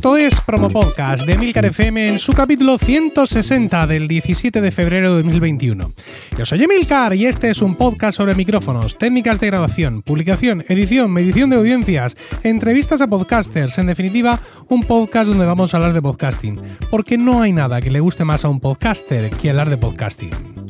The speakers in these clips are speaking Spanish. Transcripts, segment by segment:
Esto es Promo Podcast de Milcar FM en su capítulo 160 del 17 de febrero de 2021. Yo soy Emilcar y este es un podcast sobre micrófonos, técnicas de grabación, publicación, edición, medición de audiencias, entrevistas a podcasters, en definitiva, un podcast donde vamos a hablar de podcasting, porque no hay nada que le guste más a un podcaster que hablar de podcasting.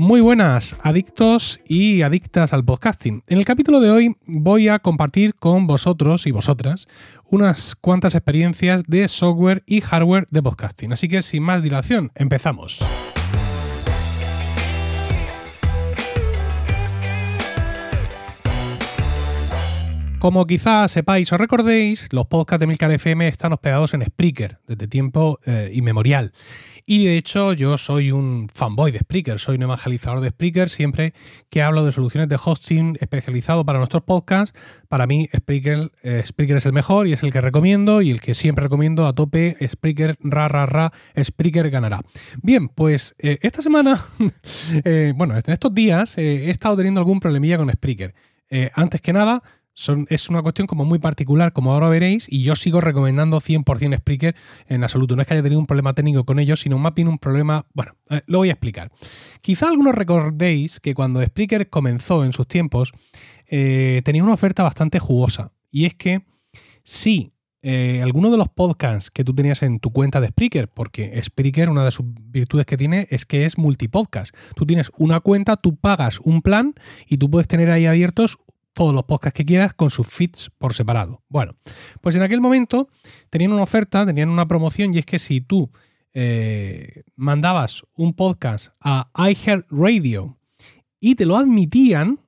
Muy buenas, adictos y adictas al podcasting. En el capítulo de hoy voy a compartir con vosotros y vosotras unas cuantas experiencias de software y hardware de podcasting. Así que sin más dilación, empezamos. Como quizás sepáis o recordéis, los podcasts de Milcar FM están hospedados en Spreaker desde tiempo eh, inmemorial. Y de hecho yo soy un fanboy de Spreaker, soy un evangelizador de Spreaker. Siempre que hablo de soluciones de hosting especializado para nuestros podcasts, para mí Spreaker, eh, Spreaker es el mejor y es el que recomiendo y el que siempre recomiendo a tope. Spreaker, ra, ra, ra, Spreaker ganará. Bien, pues eh, esta semana, bueno, en estos días he estado teniendo algún problemilla con Spreaker. antes que nada, es una cuestión como muy particular, como ahora veréis, y yo sigo recomendando 100% Spreaker en absoluto. No es que haya tenido un problema técnico con ellos, sino más bien un problema... Bueno, eh, lo voy a explicar. Quizá algunos recordéis que cuando Spreaker comenzó en sus tiempos, eh, tenía una oferta bastante jugosa. Y es que si eh, alguno de los podcasts que tú tenías en tu cuenta de Spreaker, porque Spreaker, una de sus virtudes que tiene es que es multipodcast. Tú tienes una cuenta, tú pagas un plan y tú puedes tener ahí abiertos todos los podcasts que quieras con sus feeds por separado. Bueno, pues en aquel momento tenían una oferta, tenían una promoción y es que si tú eh, mandabas un podcast a iHeartRadio y te lo admitían,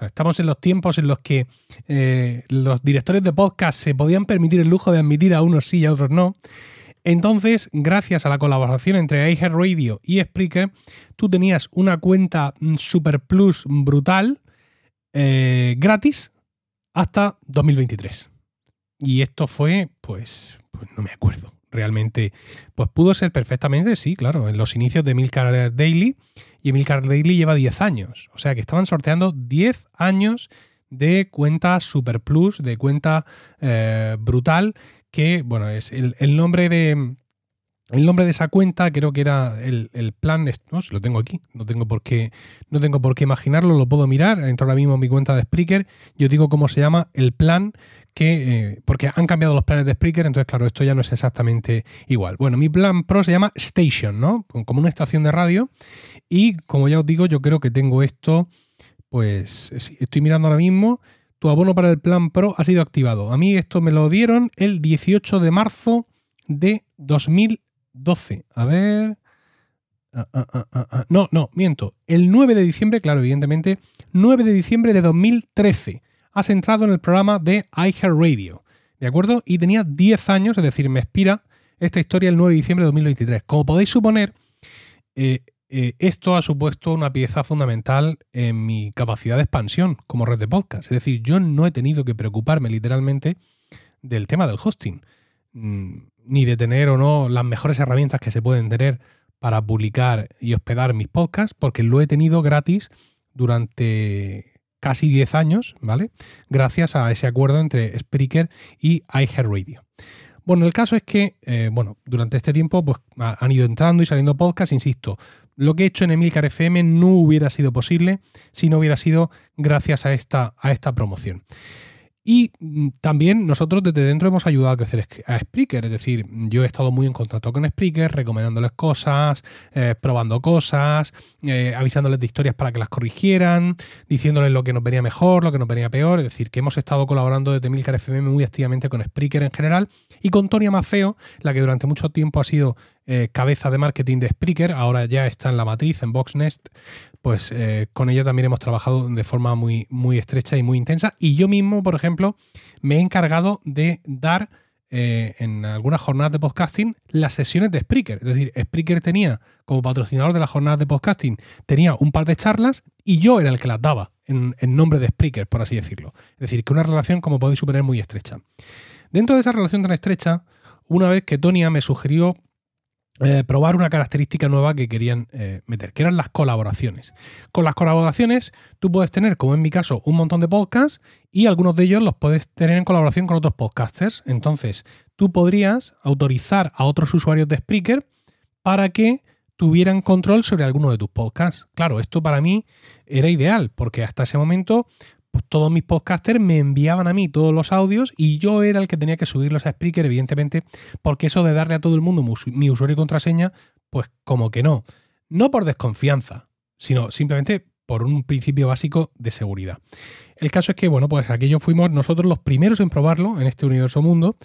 estamos en los tiempos en los que eh, los directores de podcast se podían permitir el lujo de admitir a unos sí y a otros no. Entonces, gracias a la colaboración entre iHeartRadio y Spreaker, tú tenías una cuenta Super Plus brutal eh, gratis hasta 2023. Y esto fue, pues, pues no me acuerdo. Realmente, pues pudo ser perfectamente, sí, claro, en los inicios de Milcar Daily. Y Milcar Daily lleva 10 años. O sea que estaban sorteando 10 años de cuenta Super Plus, de cuenta eh, brutal, que, bueno, es el nombre de, el nombre de esa cuenta creo que era el, plan, no, lo tengo aquí, no tengo por qué, no tengo por qué imaginarlo, lo puedo mirar, entro ahora mismo en mi cuenta de Spreaker, yo digo cómo se llama el plan que, eh, porque han cambiado los planes de Spreaker, entonces claro, esto ya no es exactamente igual. Bueno, mi plan Pro se llama Station, ¿no? Como una estación de radio y como ya os digo, yo creo que tengo esto, pues estoy mirando ahora mismo, tu abono para el plan Pro ha sido activado. A mí esto me lo dieron el 18 de marzo de 2000 12. A ver. Ah, ah, ah, no, no, miento. El 9 de diciembre, claro, evidentemente, 9 de diciembre de 2013. Has entrado en el programa de iHeartRadio. ¿De acuerdo? Y tenía 10 años, es decir, me expira esta historia el 9 de diciembre de 2023. Como podéis suponer, eh, eh, esto ha supuesto una pieza fundamental en mi capacidad de expansión como red de podcast. Es decir, yo no he tenido que preocuparme literalmente del tema del hosting. Mm, ni de tener o no las mejores herramientas que se pueden tener para publicar y hospedar mis podcasts, porque lo he tenido gratis durante casi 10 años, ¿vale? Gracias a ese acuerdo entre Spreaker y iHeartRadio. Bueno, el caso es que, eh, bueno, durante este tiempo pues, han ido entrando y saliendo podcasts, insisto, lo que he hecho en Emilcar FM no hubiera sido posible si no hubiera sido gracias a esta, a esta promoción. Y mm, también nosotros desde dentro hemos ayudado a crecer a Spreaker, es decir, yo he estado muy en contacto con Spreaker, recomendándoles cosas, eh, probando cosas, eh, avisándoles de historias para que las corrigieran, diciéndoles lo que nos venía mejor, lo que nos venía peor, es decir, que hemos estado colaborando desde Milcar FM muy activamente con Spreaker en general y con Tonia Mafeo, la que durante mucho tiempo ha sido eh, cabeza de marketing de Spreaker, ahora ya está en la matriz, en Boxnest, pues eh, con ella también hemos trabajado de forma muy, muy estrecha y muy intensa. Y yo mismo, por ejemplo, me he encargado de dar eh, en algunas jornadas de podcasting las sesiones de Spreaker. Es decir, Spreaker tenía, como patrocinador de las jornadas de podcasting, tenía un par de charlas y yo era el que las daba en, nombre de Spreaker, por así decirlo. Es decir, que una relación, como podéis suponer, muy estrecha. Dentro de esa relación tan estrecha, una vez que Tonia me sugirió eh, probar una característica nueva que querían eh, meter, que eran las colaboraciones. Con las colaboraciones tú puedes tener, como en mi caso, un montón de podcasts y algunos de ellos los puedes tener en colaboración con otros podcasters. Entonces, tú podrías autorizar a otros usuarios de Spreaker para que tuvieran control sobre alguno de tus podcasts. Claro, esto para mí era ideal, porque hasta ese momento pues, todos mis podcasters me enviaban a mí todos los audios y yo era el que tenía que subirlos a Spreaker, evidentemente, porque eso de darle a todo el mundo mi usuario y contraseña, pues como que no. No por desconfianza, sino simplemente por un principio básico de seguridad. El caso es que, bueno, pues aquello fuimos nosotros los primeros en probarlo en este universo mundo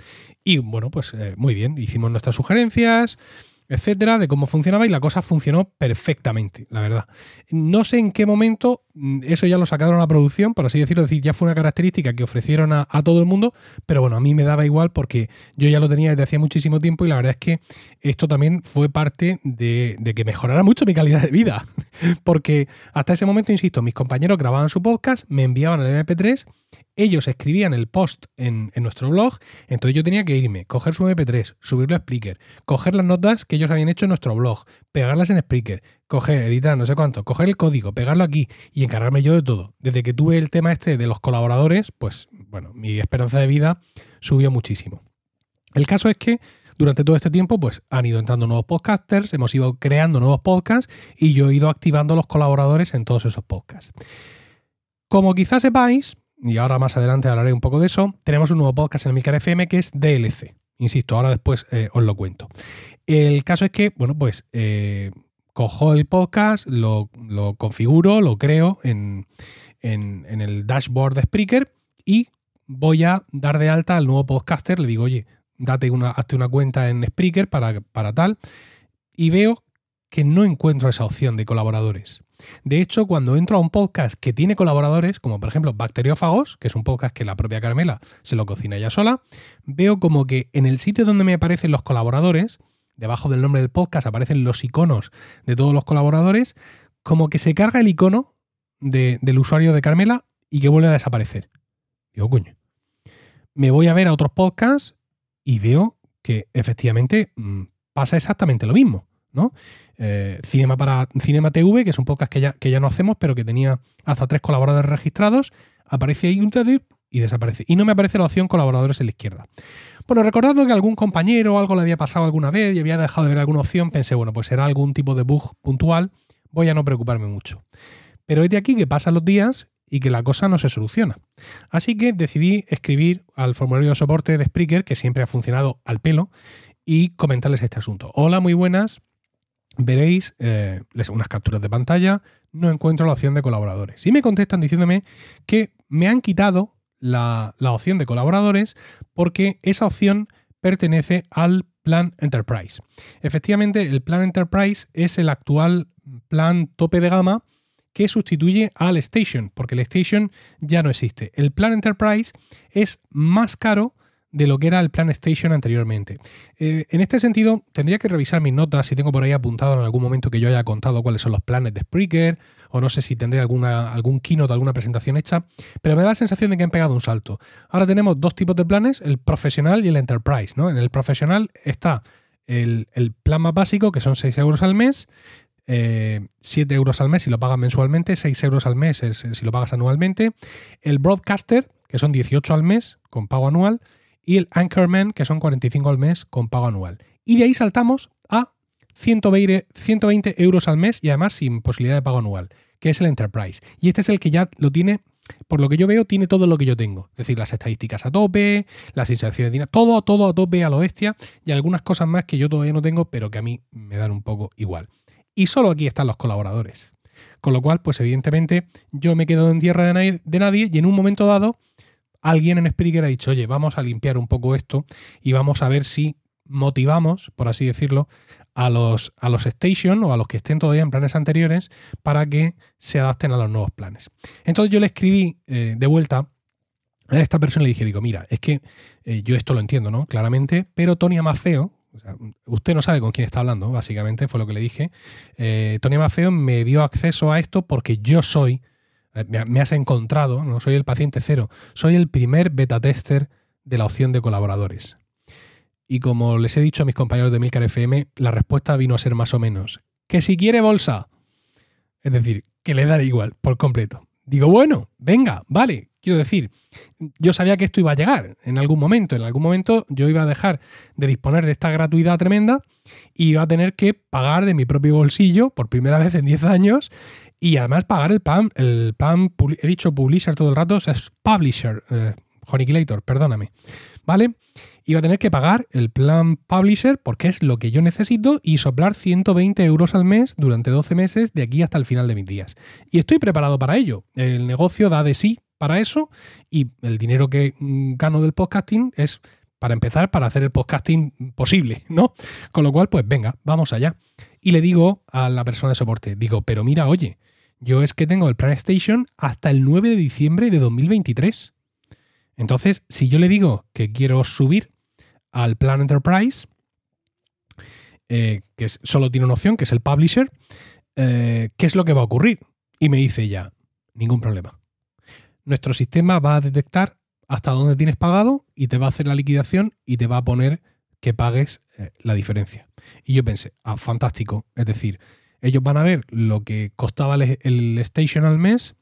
y, bueno, pues eh, muy bien, hicimos nuestras sugerencias, etcétera, de cómo funcionaba y la cosa funcionó perfectamente, la verdad. No sé en qué momento eso ya lo sacaron a producción, por así decirlo, es decir, ya fue una característica que ofrecieron a, todo el mundo, pero bueno, a mí me daba igual porque yo ya lo tenía desde hacía muchísimo tiempo y la verdad es que esto también fue parte de, de que mejorara mucho mi calidad de vida, porque hasta ese momento, insisto, mis compañeros grababan su podcast, me enviaban el MP3 ellos escribían el post en, nuestro blog, entonces yo tenía que irme, coger su MP3, subirlo a Spreaker, coger las notas que ellos habían hecho en nuestro blog, pegarlas en Spreaker, coger, editar, no sé cuánto, coger el código, pegarlo aquí y encargarme yo de todo. Desde que tuve el tema este de los colaboradores, pues bueno, mi esperanza de vida subió muchísimo. El caso es que durante todo este tiempo, pues han ido entrando nuevos podcasters, hemos ido creando nuevos podcasts y yo he ido activando los colaboradores en todos esos podcasts. Como quizás sepáis, y ahora más adelante hablaré un poco de eso, tenemos un nuevo podcast en Milcar FM que es DLC. Insisto, ahora después eh, os lo cuento. El caso es que, bueno, pues eh, cojo el podcast, lo, configuro, lo creo en, el dashboard de Spreaker y voy a dar de alta al nuevo podcaster. Le digo, oye, date una, hazte una cuenta en Spreaker para, para tal. Y veo que no encuentro esa opción de colaboradores. De hecho, cuando entro a un podcast que tiene colaboradores, como por ejemplo Bacteriófagos, que es un podcast que la propia Carmela se lo cocina ella sola, veo como que en el sitio donde me aparecen los colaboradores, debajo del nombre del podcast aparecen los iconos de todos los colaboradores, como que se carga el icono del usuario de Carmela y que vuelve a desaparecer. Digo, coño. Me voy a ver a otros podcasts y veo que efectivamente mm, pasa exactamente lo mismo. ¿No? Eh, Cinema para Cinema TV, que es un podcast que ya, no hacemos, pero que tenía hasta tres colaboradores registrados, aparece ahí un y desaparece. Y no me aparece la opción colaboradores en la izquierda. Bueno, recordando que algún compañero o algo le había pasado alguna vez y había dejado de ver alguna opción, pensé, bueno, pues será algún tipo de bug puntual, voy a no preocuparme mucho. Pero es de aquí que pasan los días y que la cosa no se soluciona. Así que decidí escribir al formulario de soporte de Spreaker, que siempre ha funcionado al pelo, y comentarles este asunto. Hola, muy buenas veréis eh, unas capturas de pantalla, no encuentro la opción de colaboradores. Y me contestan diciéndome que me han quitado la, opción de colaboradores porque esa opción pertenece al plan Enterprise. Efectivamente, el plan Enterprise es el actual plan tope de gama que sustituye al Station, porque el Station ya no existe. El plan Enterprise es más caro de lo que era el Plan Station anteriormente. Eh, en este sentido, tendría que revisar mis notas si tengo por ahí apuntado en algún momento que yo haya contado cuáles son los planes de Spreaker, o no sé si tendré alguna, algún keynote, alguna presentación hecha, pero me da la sensación de que han pegado un salto. Ahora tenemos dos tipos de planes, el profesional y el enterprise. ¿no? En el profesional está el, plan más básico, que son 6 euros al mes, 7 eh, euros al mes si lo pagas mensualmente, 6 euros al mes si lo pagas anualmente, el broadcaster, que son 18 al mes con pago anual, y el Anchorman, que son 45 al mes con pago anual. Y de ahí saltamos a 120, 120 euros al mes y además sin posibilidad de pago anual, que es el Enterprise. Y este es el que ya lo tiene por lo que yo veo, tiene todo lo que yo tengo. Es decir, las estadísticas a tope, las inserciones de dinero, todo, todo a tope a lo bestia y algunas cosas más que yo todavía no tengo, pero que a mí me dan un poco igual. Y solo aquí están los colaboradores. Con lo cual, pues evidentemente, yo me quedo en tierra de nadie y en un momento dado alguien en Spreaker ha dicho, oye, vamos a limpiar un poco esto y vamos a ver si motivamos, por así decirlo, a los, a los station o a los que estén todavía en planes anteriores para que se adapten a los nuevos planes. Entonces yo le escribí eh, de vuelta A esta persona le dije, digo, mira, es que eh, yo esto lo entiendo, ¿no? Claramente, pero Tony Amafeo, usted no sabe con quién está hablando, básicamente, fue lo que le dije. Eh, Tony Amafeo me dio acceso a esto porque yo soy, eh, me, has encontrado, no soy el paciente cero, soy el primer beta tester de la opción de colaboradores. Y como les he dicho a mis compañeros de Milcar FM, la respuesta vino a ser más o menos que si quiere bolsa, es decir, que le dará igual por completo. Digo, bueno, venga, vale. Quiero decir, yo sabía que esto iba a llegar en algún momento. En algún momento yo iba a dejar de disponer de esta gratuidad tremenda y iba a tener que pagar de mi propio bolsillo por primera vez en 10 años y además pagar el PAM, el PAM, he dicho publisher todo el rato, o sea, es publisher, eh, perdóname. ¿Vale? iba a tener que pagar el plan Publisher porque es lo que yo necesito y soplar 120 euros al mes durante 12 meses de aquí hasta el final de mis días. Y estoy preparado para ello. El negocio da de sí para eso y el dinero que mm, gano del podcasting es para empezar para hacer el podcasting posible, ¿no? Con lo cual, pues venga, vamos allá. Y le digo a la persona de soporte, digo, pero mira, oye, yo es que tengo el Plan Station hasta el 9 de diciembre de 2023. Entonces, si yo le digo que quiero subir al plan Enterprise, eh, que solo tiene una opción, que es el Publisher, eh, ¿qué es lo que va a ocurrir? Y me dice ya, ningún problema. Nuestro sistema va a detectar hasta dónde tienes pagado y te va a hacer la liquidación y te va a poner que pagues eh, la diferencia. Y yo pensé, ah, fantástico. Es decir, ellos van a ver lo que costaba el station al mes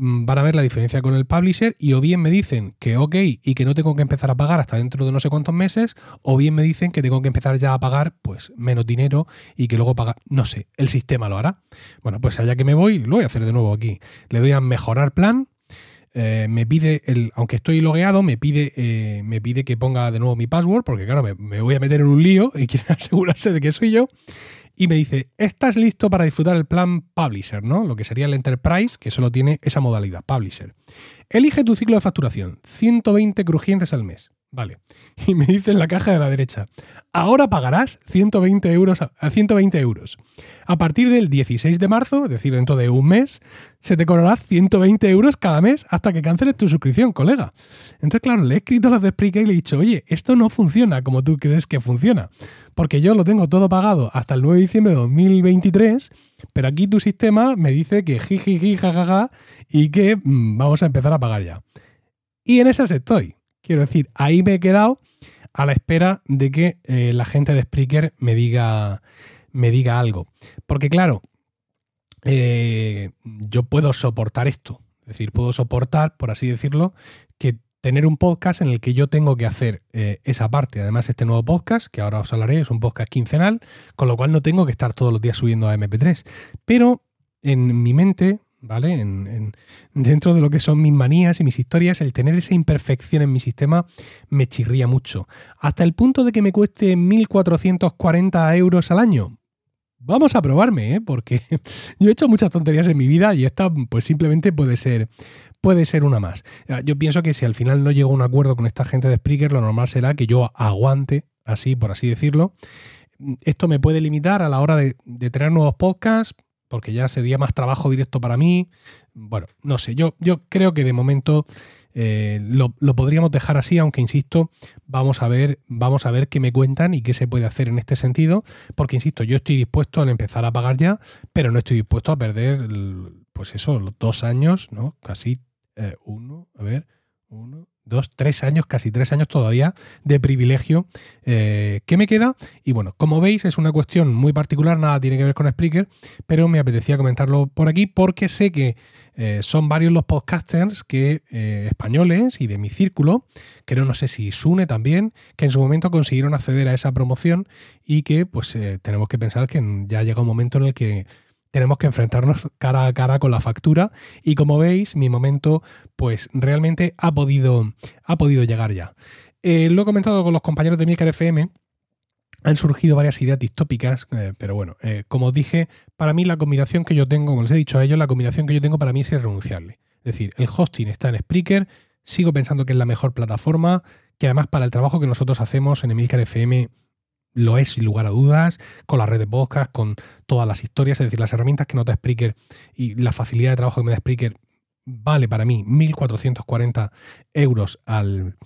Mm, van a ver la diferencia con el publisher y o bien me dicen que ok y que no tengo que empezar a pagar hasta dentro de no sé cuántos meses, o bien me dicen que tengo que empezar ya a pagar pues menos dinero y que luego pagar, no sé, el sistema lo hará. Bueno, pues allá que me voy, lo voy a hacer de nuevo aquí. Le doy a mejorar plan, eh, me pide, el, aunque estoy logueado, me pide, eh, me pide que ponga de nuevo mi password, porque claro, me, me voy a meter en un lío y quiere asegurarse de que soy yo y me dice, ¿estás listo para disfrutar el plan Publisher, ¿no? Lo que sería el Enterprise, que solo tiene esa modalidad, Publisher. Elige tu ciclo de facturación, 120 crujientes al mes. Vale. Y me dice en la caja de la derecha, ahora pagarás 120 euros a 120 euros. A partir del 16 de marzo, es decir, dentro de un mes, se te cobrará 120 euros cada mes hasta que canceles tu suscripción, colega. Entonces, claro, le he escrito a los de Spreaker y le he dicho, oye, esto no funciona como tú crees que funciona. Porque yo lo tengo todo pagado hasta el 9 de diciembre de 2023, pero aquí tu sistema me dice que jijiji, jajaja, y que mm, vamos a empezar a pagar ya. Y en esas estoy. Quiero decir, ahí me he quedado a la espera de que eh, la gente de Spreaker me diga, me diga algo. Porque claro, eh, yo puedo soportar esto. Es decir, puedo soportar, por así decirlo, que tener un podcast en el que yo tengo que hacer eh, esa parte. Además, este nuevo podcast, que ahora os hablaré, es un podcast quincenal, con lo cual no tengo que estar todos los días subiendo a MP3. Pero en mi mente ¿vale? En, dentro de lo que son mis manías y mis historias, el tener esa imperfección en mi sistema me chirría mucho. Hasta el punto de que me cueste 1.440 euros al año. Vamos a probarme, ¿eh? porque yo he hecho muchas tonterías en mi vida y esta pues simplemente puede ser, puede ser una más. Yo pienso que si al final no llego a un acuerdo con esta gente de Spreaker, lo normal será que yo aguante, así por así decirlo. Esto me puede limitar a la hora de, de tener nuevos podcasts, porque ya sería más trabajo directo para mí. Bueno, no sé, yo, yo creo que de momento eh, lo, podríamos dejar así, aunque insisto, vamos a ver, vamos a ver qué me cuentan y qué se puede hacer en este sentido, porque insisto, yo estoy dispuesto a empezar a pagar ya, pero no estoy dispuesto a perder, pues eso, los dos años, ¿no? Casi eh, uno, a ver, uno, dos, tres años, casi tres años todavía de privilegio eh, que me queda. Y bueno, como veis, es una cuestión muy particular, nada tiene que ver con Spreaker, pero me apetecía comentarlo por aquí porque sé que eh, son varios los podcasters que, eh, españoles y de mi círculo, creo no sé si Sune también, que en su momento consiguieron acceder a esa promoción y que pues tenemos que pensar que ya llega un momento en el que tenemos que enfrentarnos cara a cara con la factura y como veis mi momento pues realmente ha podido, ha podido llegar ya. Eh, lo he comentado con los compañeros de Milcar FM, han surgido varias ideas distópicas, eh, pero bueno, eh, como dije, para mí la combinación que yo tengo, como les he dicho a ellos, la combinación que yo tengo para mí es irrenunciable. Es decir, el hosting está en Spreaker, sigo pensando que es la mejor plataforma, que además para el trabajo que nosotros hacemos en Emilcar FM lo es sin lugar a dudas, con la red de podcast, con todas las historias, es decir, las herramientas que nos da Spreaker y la facilidad de trabajo que me da Spreaker vale para mí 1.440 euros al,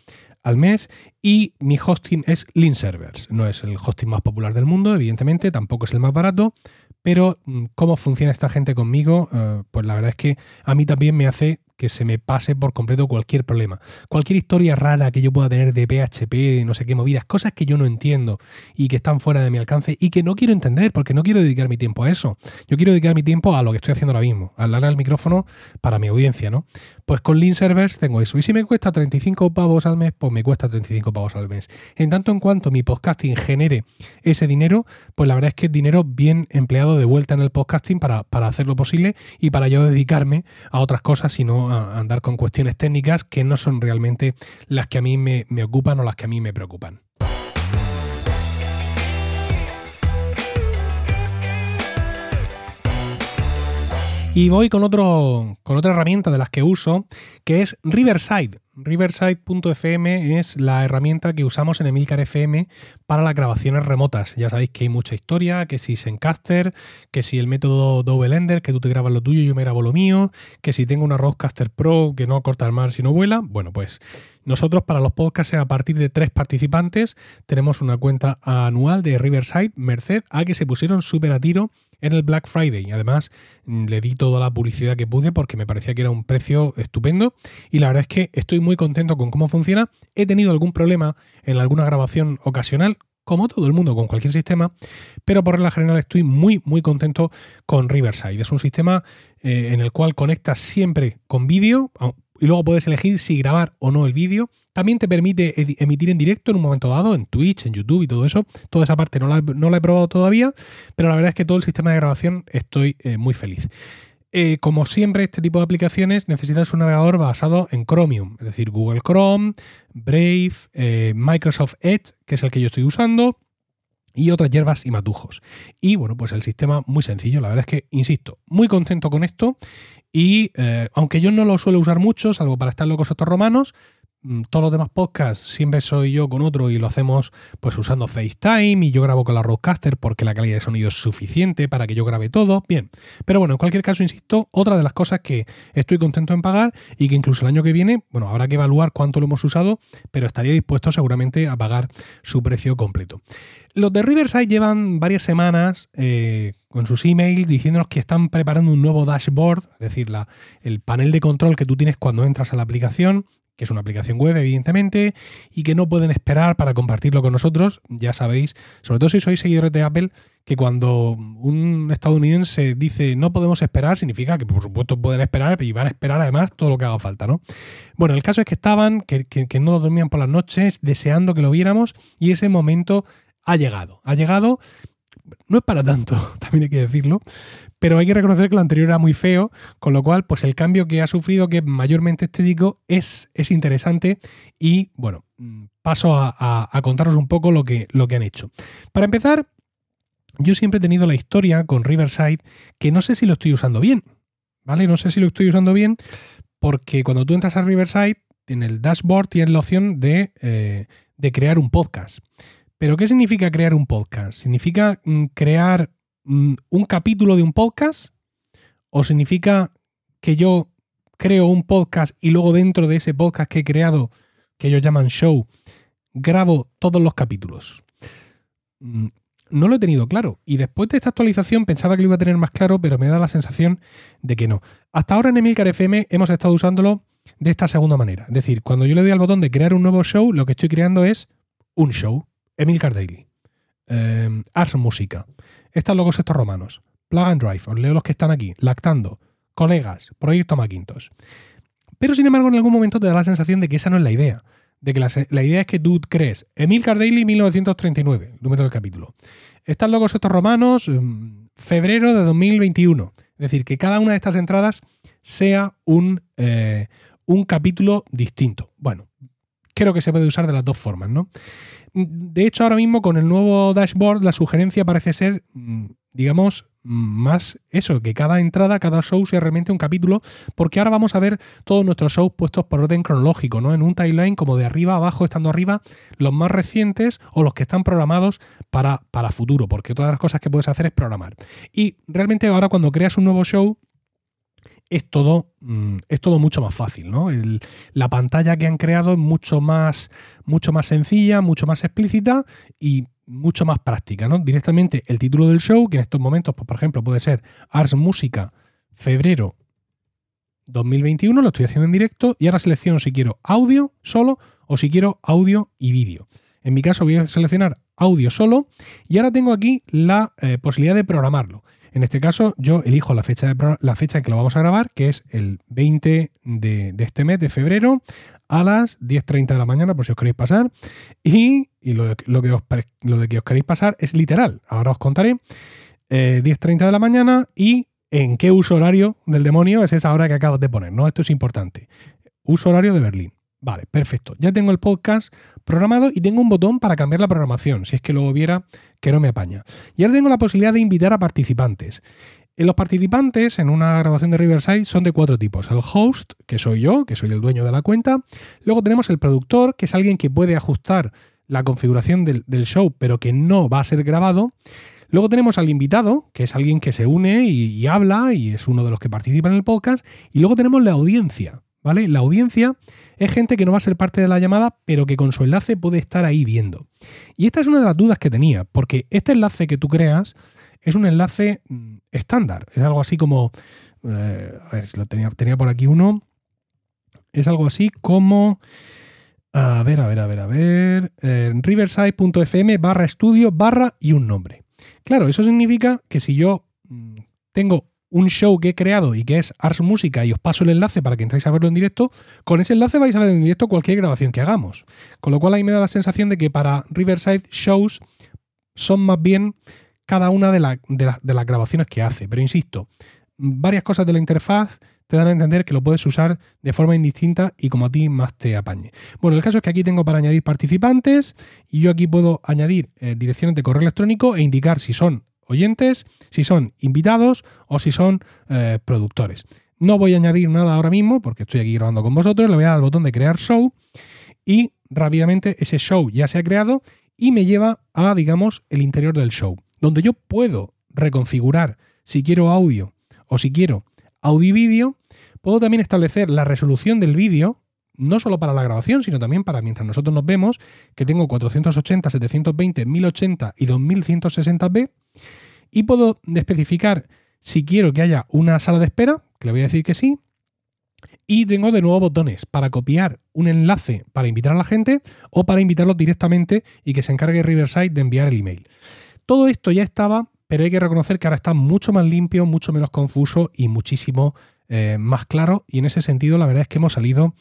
al mes y mi hosting es Lean Servers. No es el hosting más popular del mundo, evidentemente, tampoco es el más barato, pero mm, cómo funciona esta gente conmigo, eh, pues la verdad es que a mí también me hace que se me pase por completo cualquier problema. Cualquier historia rara que yo pueda tener de PHP, de no sé qué movidas, cosas que yo no entiendo y que están fuera de mi alcance y que no quiero entender porque no quiero dedicar mi tiempo a eso. Yo quiero dedicar mi tiempo a lo que estoy haciendo ahora mismo, a hablar al micrófono para mi audiencia, ¿no? Pues con Lean Servers tengo eso. Y si me cuesta 35 pavos al mes, pues me cuesta 35 pavos al mes. En tanto en cuanto mi podcasting genere ese dinero, pues la verdad es que es dinero bien empleado de vuelta en el podcasting para, para hacerlo posible y para yo dedicarme a otras cosas, sino andar con cuestiones técnicas que no son realmente las que a mí me, me ocupan o las que a mí me preocupan. Y voy con, otro, con otra herramienta de las que uso, que es Riverside. Riverside.fm es la herramienta que usamos en Emilcar FM para las grabaciones remotas. Ya sabéis que hay mucha historia, que si Sencaster, que si el método Double Ender, que tú te grabas lo tuyo y yo me grabo lo mío, que si tengo una Rodecaster Pro que no corta el mar si no vuela. Bueno, pues nosotros para los podcasts a partir de tres participantes tenemos una cuenta anual de Riverside, merced a que se pusieron súper a tiro en el Black Friday. Además, mm, le di toda la publicidad que pude porque me parecía que era un precio estupendo y la verdad es que estoy muy contento con cómo funciona. He tenido algún problema en alguna grabación ocasional, como todo el mundo con cualquier sistema, pero por regla general estoy muy, muy contento con Riverside. Es un sistema eh, en el cual conectas siempre con vídeo, y luego puedes elegir si grabar o no el vídeo. También te permite emitir en directo en un momento dado, en Twitch, en YouTube y todo eso. Toda esa parte no la, no la he probado todavía, pero la verdad es que todo el sistema de grabación estoy eh, muy feliz. Eh, como siempre, este tipo de aplicaciones necesitas un navegador basado en Chromium, es decir, Google Chrome, Brave, eh, Microsoft Edge, que es el que yo estoy usando, y otras hierbas y matujos. Y bueno, pues el sistema muy sencillo, la verdad es que, insisto, muy contento con esto y eh, aunque yo no lo suelo usar mucho, salvo para estar locos estos romanos, todos los demás podcasts siempre soy yo con otro y lo hacemos pues usando FaceTime y yo grabo con la Rodecaster porque la calidad de sonido es suficiente para que yo grabe todo. Bien, pero bueno, en cualquier caso, insisto, otra de las cosas que estoy contento en pagar y que incluso el año que viene, bueno, habrá que evaluar cuánto lo hemos usado, pero estaría dispuesto seguramente a pagar su precio completo. Los de Riverside llevan varias semanas eh, con sus emails diciéndonos que están preparando un nuevo dashboard, es decir, la, el panel de control que tú tienes cuando entras a la aplicación, que es una aplicación web, evidentemente, y que no pueden esperar para compartirlo con nosotros. Ya sabéis, sobre todo si sois seguidores de Apple, que cuando un estadounidense dice no podemos esperar, significa que por supuesto pueden esperar y van a esperar además todo lo que haga falta, ¿no? Bueno, el caso es que estaban, que, que, que no dormían por las noches, deseando que lo viéramos, y ese momento ha llegado. Ha llegado, no es para tanto, también hay que decirlo, pero hay que reconocer que lo anterior era muy feo, con lo cual, pues el cambio que ha sufrido, que es mayormente estético, es, es interesante y, bueno, paso a, contaros un poco lo que, lo que han hecho. Para empezar, yo siempre he tenido la historia con Riverside que no sé si lo estoy usando bien, ¿vale? No sé si lo estoy usando bien porque cuando tú entras a Riverside, en el dashboard tienes la opción de, eh, de crear un podcast. Pero ¿qué significa crear un podcast? ¿Significa mm, crear un capítulo de un podcast? ¿O significa que yo creo un podcast y luego dentro de ese podcast que he creado, que ellos llaman show, grabo todos los capítulos? Mm, no lo he tenido claro. Y después de esta actualización pensaba que lo iba a tener más claro, pero me da la sensación de que no. Hasta ahora en Emilcar FM hemos estado usándolo de esta segunda manera. Es decir, cuando yo le doy al botón de crear un nuevo show, lo que estoy creando es un show. Emilcar Daily, eh, Ars Música, Estas logos estos romanos, Plug and Drive, os leo los que están aquí, Lactando, Colegas, Proyecto Macintosh. Pero sin embargo, en algún momento te da la sensación de que esa no es la idea. De que la, idea es que tú crees Emilcar Daily 1939, número del capítulo. Estas logos estos romanos, mm, febrero de 2021. Es decir, que cada una de estas entradas sea un, eh, un capítulo distinto. Bueno, creo que se puede usar de las dos formas, ¿no? De hecho, ahora mismo con el nuevo dashboard, la sugerencia parece ser, mm, digamos, más eso, que cada entrada, cada show sea realmente un capítulo, porque ahora vamos a ver todos nuestros shows puestos por orden cronológico, ¿no? En un timeline como de arriba abajo, estando arriba, los más recientes o los que están programados para, para futuro, porque todas las cosas que puedes hacer es programar. Y realmente ahora cuando creas un nuevo show, es todo, mm, es todo mucho más fácil, ¿no? la pantalla que han creado es mucho más, mucho más sencilla, mucho más explícita y mucho más práctica, ¿no? Directamente el título del show, que en estos momentos, pues, por ejemplo, puede ser Ars Música, febrero 2021, lo estoy haciendo en directo y ahora selecciono si quiero audio solo o si quiero audio y vídeo. En mi caso voy a seleccionar audio solo y ahora tengo aquí la eh, posibilidad de programarlo. En este caso yo elijo la fecha, la fecha en que lo vamos a grabar, que es el 20 de, este mes, de febrero, a las 10.30 de la mañana, por si os queréis pasar. Y, lo, que os, lo de que os queréis pasar es literal. Ahora os contaré. 10.30 eh, de la mañana y en qué uso horario del demonio es esa hora que acabas de poner, ¿no? Esto es importante. Uso horario de Berlín. Vale, perfecto. Ya tengo el podcast programado y tengo un botón para cambiar la programación, si es que luego viera que no me apaña. Y ahora tengo la posibilidad de invitar a participantes. En los participantes en una grabación de Riverside son de cuatro tipos. El host, que soy yo, que soy el dueño de la cuenta. Luego tenemos el productor, que es alguien que puede ajustar la configuración del, show, pero que no va a ser grabado. Luego tenemos al invitado, que es alguien que se une y, y, habla y es uno de los que participa en el podcast. Y luego tenemos la audiencia, ¿vale? La audiencia es gente que no va a ser parte de la llamada, pero que con su enlace puede estar ahí viendo. Y esta es una de las dudas que tenía, porque este enlace que tú creas es un enlace mm, estándar. Es algo así como. Eh, a ver, lo tenía, tenía por aquí uno. Es algo así como. A ver, a ver, a ver, a ver. riverside.fm barra estudio barra y un nombre. Claro, eso significa que si yo mm, tengo un show que he creado y que es Ars Música y os paso el enlace para que entréis a verlo en directo, con ese enlace vais a ver en directo cualquier grabación que hagamos. Con lo cual ahí me da la sensación de que para Riverside Shows son más bien cada una de, las grabaciones que hace. Pero insisto, varias cosas de la interfaz te dan a entender que lo puedes usar de forma indistinta y como a ti más te apañe. Bueno, el caso es que aquí tengo para añadir participantes y yo aquí puedo añadir eh, direcciones de correo electrónico e indicar si son oyentes, si son invitados o si son eh, productores. No voy a añadir nada ahora mismo porque estoy aquí grabando con vosotros, le voy a dar al botón de crear show y rápidamente ese show ya se ha creado y me lleva a, digamos, el interior del show, donde yo puedo reconfigurar si quiero audio o si quiero audio vídeo, puedo también establecer la resolución del vídeo, no solo para la grabación, sino también para mientras nosotros nos vemos, que tengo 480, 720, 1080 y 2160p y puedo especificar si quiero que haya una sala de espera, que le voy a decir que sí, y tengo de nuevo botones para copiar un enlace para invitar a la gente o para invitarlos directamente y que se encargue Riverside de enviar el email. Todo esto ya estaba, pero hay que reconocer que ahora está mucho más limpio, mucho menos confuso y muchísimo eh, más claro. Y en ese sentido, la verdad es que hemos salido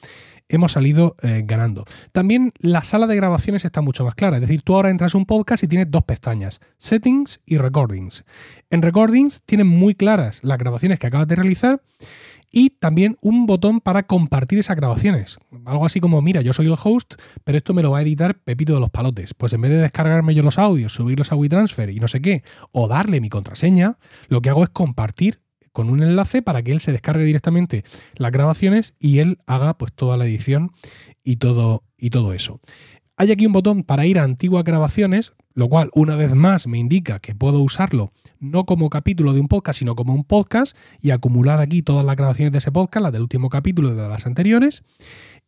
hemos salido eh, ganando. También la sala de grabaciones está mucho más clara, es decir, tú ahora entras a un podcast y tienes dos pestañas, Settings y Recordings. En Recordings tienes muy claras las grabaciones que acabas de realizar y también un botón para compartir esas grabaciones. Algo así como, mira, yo soy el host, pero esto me lo va a editar Pepito de los Palotes. Pues en vez de descargarme yo los audios, subirlos a WeTransfer y no sé qué, o darle mi contraseña, lo que hago es compartir con un enlace para que él se descargue directamente las grabaciones y él haga pues toda la edición y todo, y todo eso. Hay aquí un botón para ir a antiguas grabaciones, lo cual una vez más me indica que puedo usarlo no como capítulo de un podcast, sino como un podcast y acumular aquí todas las grabaciones de ese podcast, las del último capítulo y de las anteriores.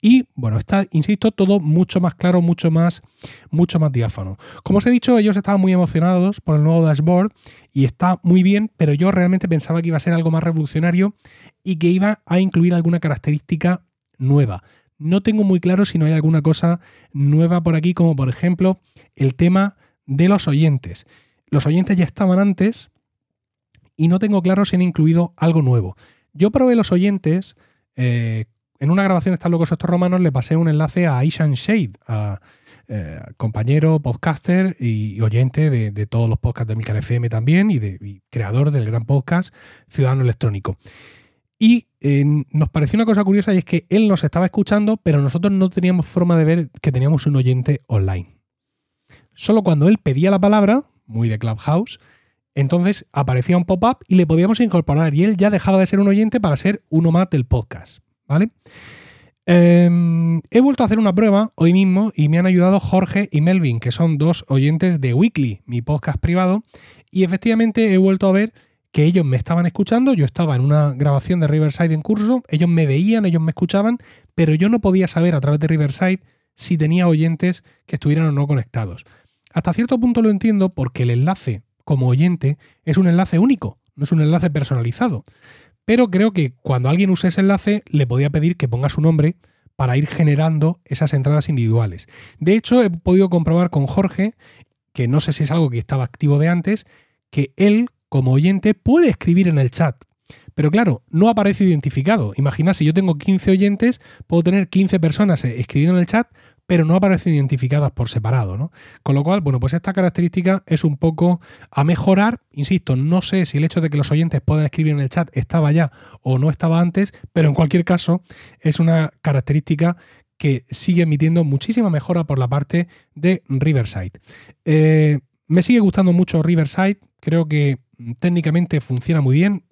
Y bueno, está, insisto, todo mucho más claro, mucho más, mucho más diáfano. Como os he dicho, ellos estaban muy emocionados por el nuevo dashboard y está muy bien, pero yo realmente pensaba que iba a ser algo más revolucionario y que iba a incluir alguna característica nueva. No tengo muy claro si no hay alguna cosa nueva por aquí, como por ejemplo el tema de los oyentes. Los oyentes ya estaban antes y no tengo claro si han incluido algo nuevo. Yo probé los oyentes eh, en una grabación de Están locos estos romanos le pasé un enlace a Ishan Shade, eh, compañero, podcaster y, oyente de, todos los podcasts de Milcar FM también y, de, creador del gran podcast Ciudadano Electrónico. Y eh, nos pareció una cosa curiosa y es que él nos estaba escuchando, pero nosotros no teníamos forma de ver que teníamos un oyente online. Solo cuando él pedía la palabra, muy de Clubhouse, entonces aparecía un pop-up y le podíamos incorporar y él ya dejaba de ser un oyente para ser uno más del podcast. ¿vale? Em, he vuelto a hacer una prueba hoy mismo y me han ayudado Jorge y Melvin, que son dos oyentes de Weekly, mi podcast privado, y efectivamente he vuelto a ver que ellos me estaban escuchando, yo estaba en una grabación de Riverside en curso, ellos me veían, ellos me escuchaban, pero yo no podía saber a través de Riverside si tenía oyentes que estuvieran o no conectados. Hasta cierto punto lo entiendo porque el enlace como oyente es un enlace único, no es un enlace personalizado. Pero creo que cuando alguien use ese enlace le podía pedir que ponga su nombre para ir generando esas entradas individuales. De hecho, he podido comprobar con Jorge, que no sé si es algo que estaba activo de antes, que él, como oyente, puede escribir en el chat. Pero claro, no aparece identificado. Imagina si yo tengo 15 oyentes, puedo tener 15 personas escribiendo en el chat, pero no aparecen identificadas por separado, ¿no? Con lo cual, bueno, pues esta característica es un poco a mejorar. Insisto, no sé si el hecho de que los oyentes puedan escribir en el chat estaba ya o no estaba antes, pero en cualquier caso es una característica que sigue emitiendo muchísima mejora por la parte de Riverside. Eh, me sigue gustando mucho Riverside, creo que técnicamente funciona muy bien.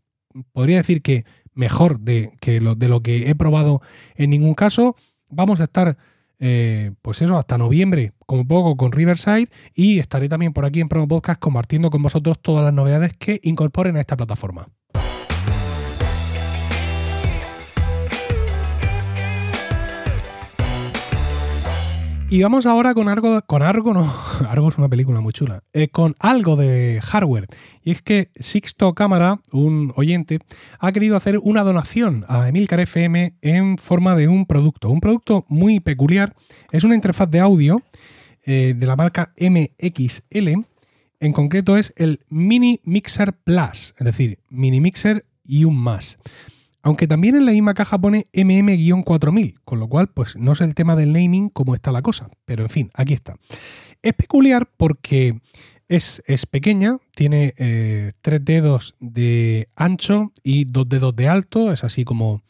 Podría decir que mejor de, que lo, de lo que he probado en ningún caso. Vamos a estar eh, pues eso, hasta noviembre, como poco, con Riverside. Y estaré también por aquí en Promo Podcast compartiendo con vosotros todas las novedades que incorporen a esta plataforma. Y vamos ahora con algo, con algo, no, es una película muy chula, eh, con algo de hardware. Y es que Sixto Cámara, un oyente, ha querido hacer una donación a Emilcar FM en forma de un producto. Un producto muy peculiar. Es una interfaz de audio eh, de la marca MXL. En concreto es el Mini Mixer Plus, es decir, Mini Mixer y un más. Aunque también en la misma caja pone MM-4000, con lo cual, pues no sé el tema del naming cómo está la cosa, pero en fin, aquí está. Es peculiar porque es, es pequeña, tiene eh, tres dedos de ancho y dos dedos de alto, es así como,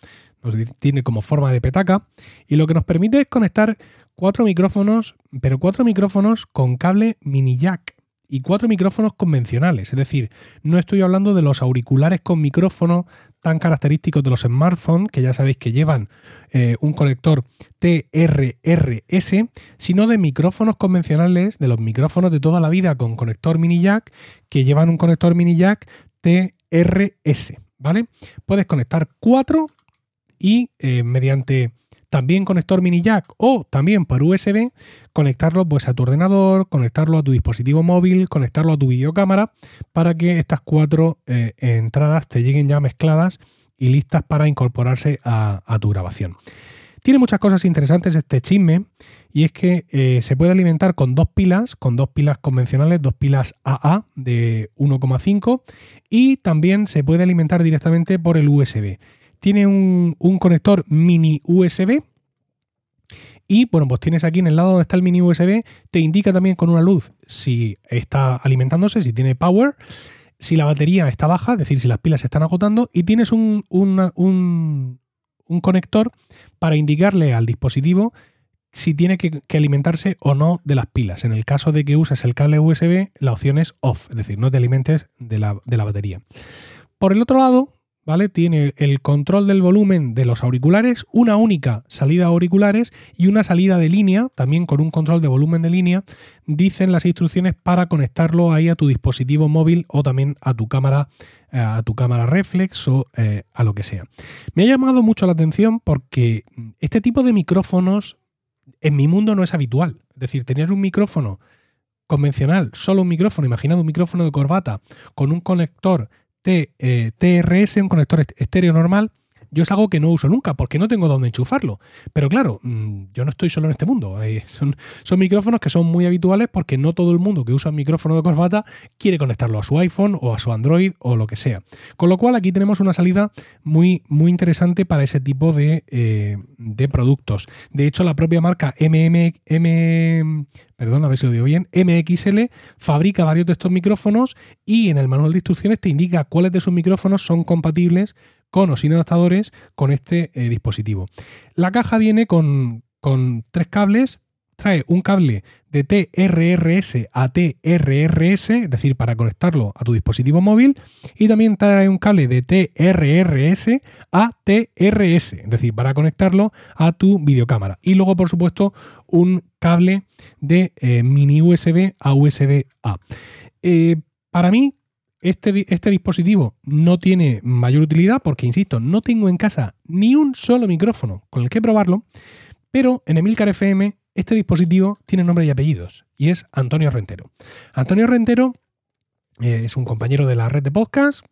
tiene como forma de petaca, y lo que nos permite es conectar cuatro micrófonos, pero cuatro micrófonos con cable mini jack y cuatro micrófonos convencionales. Es decir, no estoy hablando de los auriculares con micrófono tan característicos de los smartphones, que ya sabéis que llevan eh, un conector TRRS, sino de micrófonos convencionales, de los micrófonos de toda la vida con conector mini jack, que llevan un conector mini jack TRS, ¿vale? Puedes conectar cuatro y eh, mediante también conector mini jack o también por USB, conectarlo pues a tu ordenador, conectarlo a tu dispositivo móvil, conectarlo a tu videocámara para que estas cuatro eh, entradas te lleguen ya mezcladas y listas para incorporarse a, tu grabación. Tiene muchas cosas interesantes este chisme y es que eh, se puede alimentar con dos pilas, con dos pilas convencionales, dos pilas AA de 1,5 y también se puede alimentar directamente por el USB tiene un, conector mini USB. Y bueno, pues tienes aquí en el lado donde está el mini USB, te indica también con una luz si está alimentándose, si tiene power, si la batería está baja, es decir, si las pilas se están agotando, y tienes un, un, conector para indicarle al dispositivo si tiene que, alimentarse o no de las pilas. En el caso de que uses el cable USB, la opción es off, es decir, no te alimentes de la, de la batería. Por el otro lado, Tiene el control del volumen de los auriculares, una única salida auriculares y una salida de línea, también con un control de volumen de línea, dicen las instrucciones para conectarlo ahí a tu dispositivo móvil o también a tu cámara eh, a tu cámara reflex o eh, a lo que sea. Me ha llamado mucho la atención porque este tipo de micrófonos en mi mundo no es habitual. Es decir, tener un micrófono convencional, solo un micrófono, imaginad un micrófono de corbata con un conector TRS, un conector estéreo normal, yo es algo que no uso nunca porque no tengo dónde enchufarlo. Pero claro, mm, yo no estoy solo en este mundo. Eh, son, son, micrófonos que son muy habituales porque no todo el mundo que usa un micrófono de corbata quiere conectarlo a su iPhone o a su Android o lo que sea. Con lo cual aquí tenemos una salida muy, muy interesante para ese tipo de, eh, de productos. De hecho, la propia marca MM, M, perdón, a ver si lo digo bien, MXL fabrica varios de estos micrófonos y en el manual de instrucciones te indica cuáles de sus micrófonos son compatibles con o sin adaptadores con este eh, dispositivo. La caja viene con, tres cables, trae un cable de TRRS a TRRS, es decir, para conectarlo a tu dispositivo móvil, y también trae un cable de TRRS a TRS, es decir, para conectarlo a tu videocámara. Y luego, por supuesto, un cable de eh, mini USB a USB A. Eh, para mí, este, este dispositivo no tiene mayor utilidad porque, insisto, no tengo en casa ni un solo micrófono con el que probarlo, pero en Emilcar FM este dispositivo tiene nombre y apellidos y es Antonio Rentero. Antonio Rentero eh, es un compañero de la red de podcast.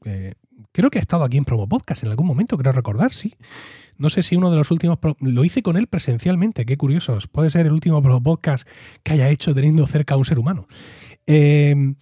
creo que ha estado aquí en Promo Podcast en algún momento, creo recordar, sí. No sé si uno de los últimos. Lo hice con él presencialmente, qué curiosos. Puede ser el último Promo Podcast que haya hecho teniendo cerca a un ser humano. Eh,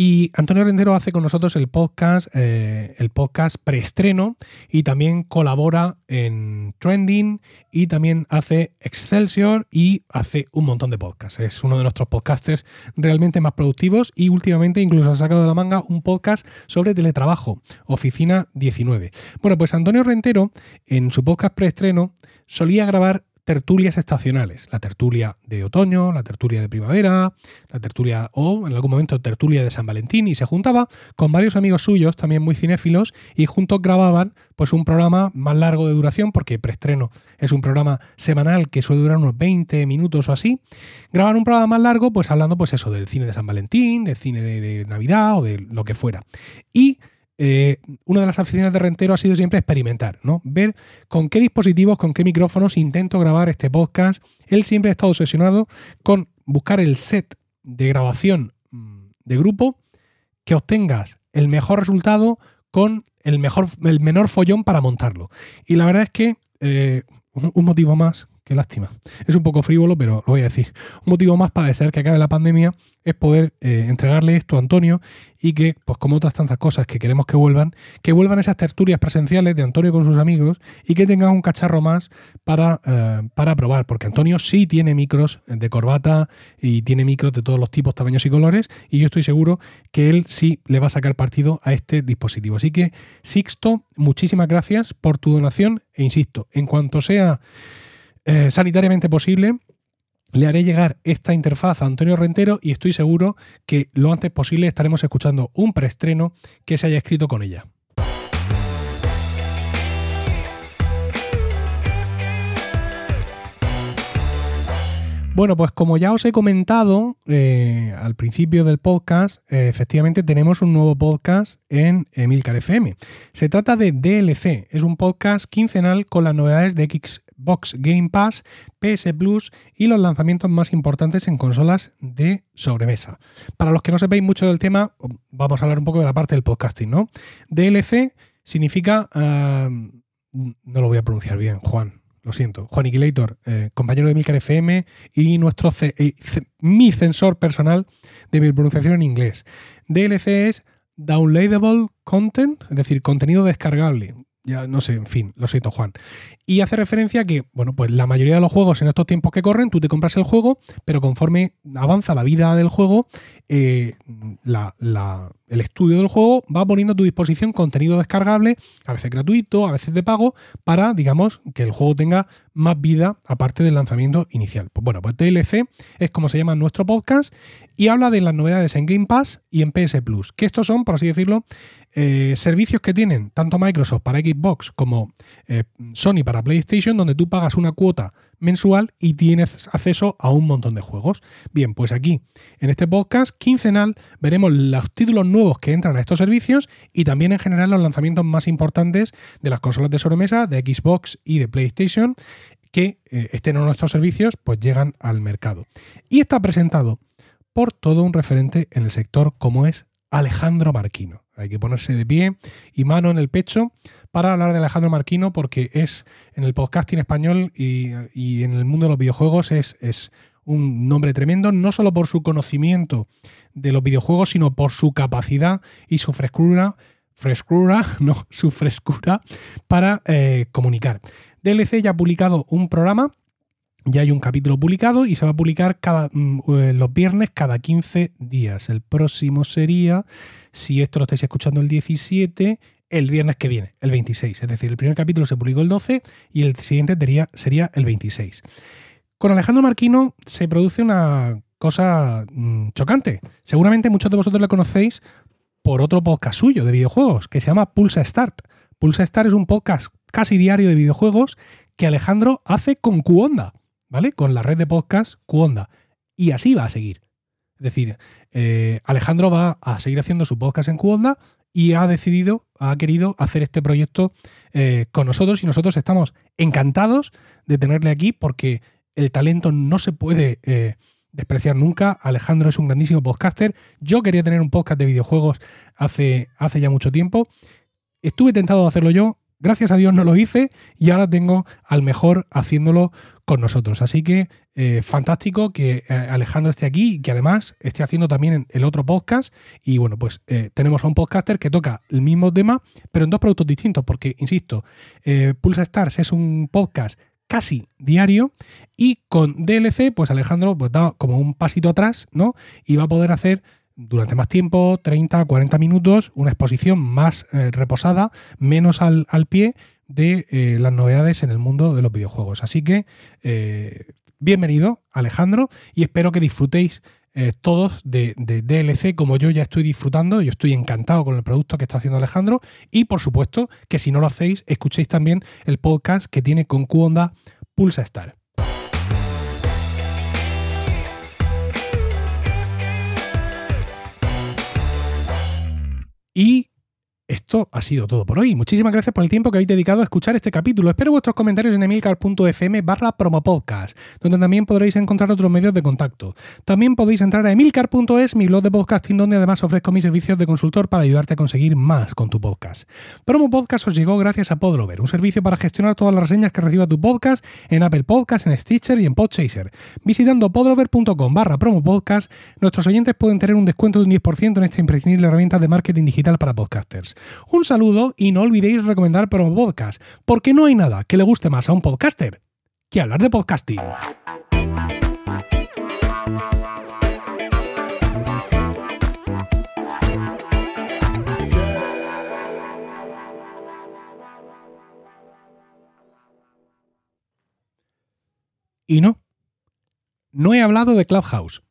y Antonio Rendero hace con nosotros el podcast, eh, el podcast preestreno y también colabora en Trending y también hace Excelsior y hace un montón de podcasts. Es uno de nuestros podcasters realmente más productivos y últimamente incluso ha sacado de la manga un podcast sobre teletrabajo, Oficina 19. Bueno, pues Antonio Rentero en su podcast preestreno solía grabar tertulias estacionales. La tertulia de otoño, la tertulia de primavera, la tertulia o en algún momento tertulia de San Valentín y se juntaba con varios amigos suyos, también muy cinéfilos, y juntos grababan pues un programa más largo de duración, porque preestreno es un programa semanal que suele durar unos 20 minutos o así. Graban un programa más largo, pues hablando pues eso del cine de San Valentín, del cine de, de Navidad o de lo que fuera. Y eh, una de las aficiones de Rentero ha sido siempre experimentar, ¿no? Ver con qué dispositivos, con qué micrófonos intento grabar este podcast. Él siempre ha estado obsesionado con buscar el set de grabación mm, de grupo que obtengas el mejor resultado con el, mejor, el menor follón para montarlo. Y la verdad es que eh, un motivo más Qué lástima. Es un poco frívolo, pero lo voy a decir. Un motivo más para desear que acabe la pandemia es poder eh, entregarle esto a Antonio y que, pues como otras tantas cosas que queremos que vuelvan, que vuelvan esas tertulias presenciales de Antonio con sus amigos y que tengan un cacharro más para, eh, para probar, porque Antonio sí tiene micros de corbata y tiene micros de todos los tipos, tamaños y colores y yo estoy seguro que él sí le va a sacar partido a este dispositivo. Así que, Sixto, muchísimas gracias por tu donación e insisto, en cuanto sea eh, sanitariamente posible, le haré llegar esta interfaz a Antonio Rentero y estoy seguro que lo antes posible estaremos escuchando un preestreno que se haya escrito con ella. Bueno, pues como ya os he comentado eh, al principio del podcast, eh, efectivamente tenemos un nuevo podcast en Emilcar FM. Se trata de DLC, es un podcast quincenal con las novedades de X, Box Game Pass, PS Plus y los lanzamientos más importantes en consolas de sobremesa. Para los que no sepáis mucho del tema, vamos a hablar un poco de la parte del podcasting, ¿no? DLC significa... no lo voy a pronunciar bien, Juan. Lo siento. Juan Iquilator, eh, compañero de Milcar FM y nuestro eh, mi censor personal de mi pronunciación en inglés. DLC es Downloadable Content, es decir, contenido descargable ya no sé, en fin, lo siento Juan. Y hace referencia a que, bueno, pues la mayoría de los juegos en estos tiempos que corren, tú te compras el juego, pero conforme avanza la vida del juego, eh, el estudio del juego va poniendo a tu disposición contenido descargable, a veces gratuito, a veces de pago, para, digamos, que el juego tenga más vida aparte del lanzamiento inicial. Pues bueno, pues DLC es como se llama nuestro podcast y habla de las novedades en Game Pass y en PS Plus, que estos son, por así decirlo, eh, servicios que tienen tanto Microsoft para Xbox como eh, Sony para PlayStation, donde tú pagas una cuota mensual y tienes acceso a un montón de juegos. Bien, pues aquí, en este podcast quincenal, veremos los títulos nuevos que entran a estos servicios y también en general los lanzamientos más importantes de las consolas de sobremesa, de Xbox y de PlayStation, que eh, estén en nuestros servicios, pues llegan al mercado. Y está presentado por todo un referente en el sector como es Alejandro Marquino. Hay que ponerse de pie y mano en el pecho para hablar de Alejandro Marquino porque es en el podcasting español y, en el mundo de los videojuegos es, es, un nombre tremendo, no solo por su conocimiento de los videojuegos, sino por su capacidad y su frescura, frescura, no, su frescura para eh, comunicar. DLC ya ha publicado un programa ya hay un capítulo publicado y se va a publicar cada, mm, eh, los viernes cada 15 días. El próximo sería, si esto lo estáis escuchando el 17, el viernes que viene, el 26. Es decir, el primer capítulo se publicó el 12 y el siguiente sería, el 26. Con Alejandro Marquino se produce una cosa mm, chocante. Seguramente muchos de vosotros lo conocéis por otro podcast suyo de videojuegos que se llama Pulsa Start. Pulsa Start es un podcast casi diario de videojuegos que Alejandro hace con Cuonda. ¿Vale? Con la red de podcast Cuonda. Y así va a seguir. Es decir, eh, Alejandro va a seguir haciendo su podcast en Cuonda y ha decidido, ha querido hacer este proyecto eh, con nosotros y nosotros estamos encantados de tenerle aquí porque el talento no se puede eh, despreciar nunca. Alejandro es un grandísimo podcaster. Yo quería tener un podcast de videojuegos hace, hace ya mucho tiempo. Estuve tentado de hacerlo yo, gracias a Dios no lo hice y ahora tengo al mejor haciéndolo con nosotros. Así que eh, fantástico que eh, Alejandro esté aquí y que además esté haciendo también el otro podcast. Y bueno, pues eh, tenemos a un podcaster que toca el mismo tema, pero en dos productos distintos, porque, insisto, Pulsa Stars es un podcast casi diario y con DLC, pues Alejandro pues, da como un pasito atrás, ¿no? Y va a poder hacer durante más tiempo, 30, 40 minutos, una exposición más eh, reposada, menos al, pie de eh, las novedades en el mundo de los videojuegos. Así que eh, bienvenido Alejandro y espero que disfrutéis todos de, de, DLC como yo ya estoy disfrutando. Yo estoy encantado con el producto que está haciendo Alejandro y por supuesto que si no lo hacéis, escuchéis también el podcast que tiene con Qonda Pulsa Star. Y esto ha sido todo por hoy. Muchísimas gracias por el tiempo que habéis dedicado a escuchar este capítulo. Espero vuestros comentarios en emilcar.fm barra donde también podréis encontrar otros medios de contacto. También podéis entrar a emilcar.es, mi blog de podcasting, donde además ofrezco mis servicios de consultor para ayudarte a conseguir más con tu podcast. Promo Podcast os llegó gracias a Podrover, un servicio para gestionar todas las reseñas que reciba tu podcast en Apple Podcasts, en Stitcher y en Podchaser. Visitando podrover.com barra promopodcast, nuestros oyentes pueden tener un descuento de un 10% en esta imprescindible herramienta de marketing digital para podcasters. Un saludo y no olvidéis recomendar Promo Podcast, porque no hay nada que le guste más a un podcaster que hablar de podcasting. Y no, no he hablado de Clubhouse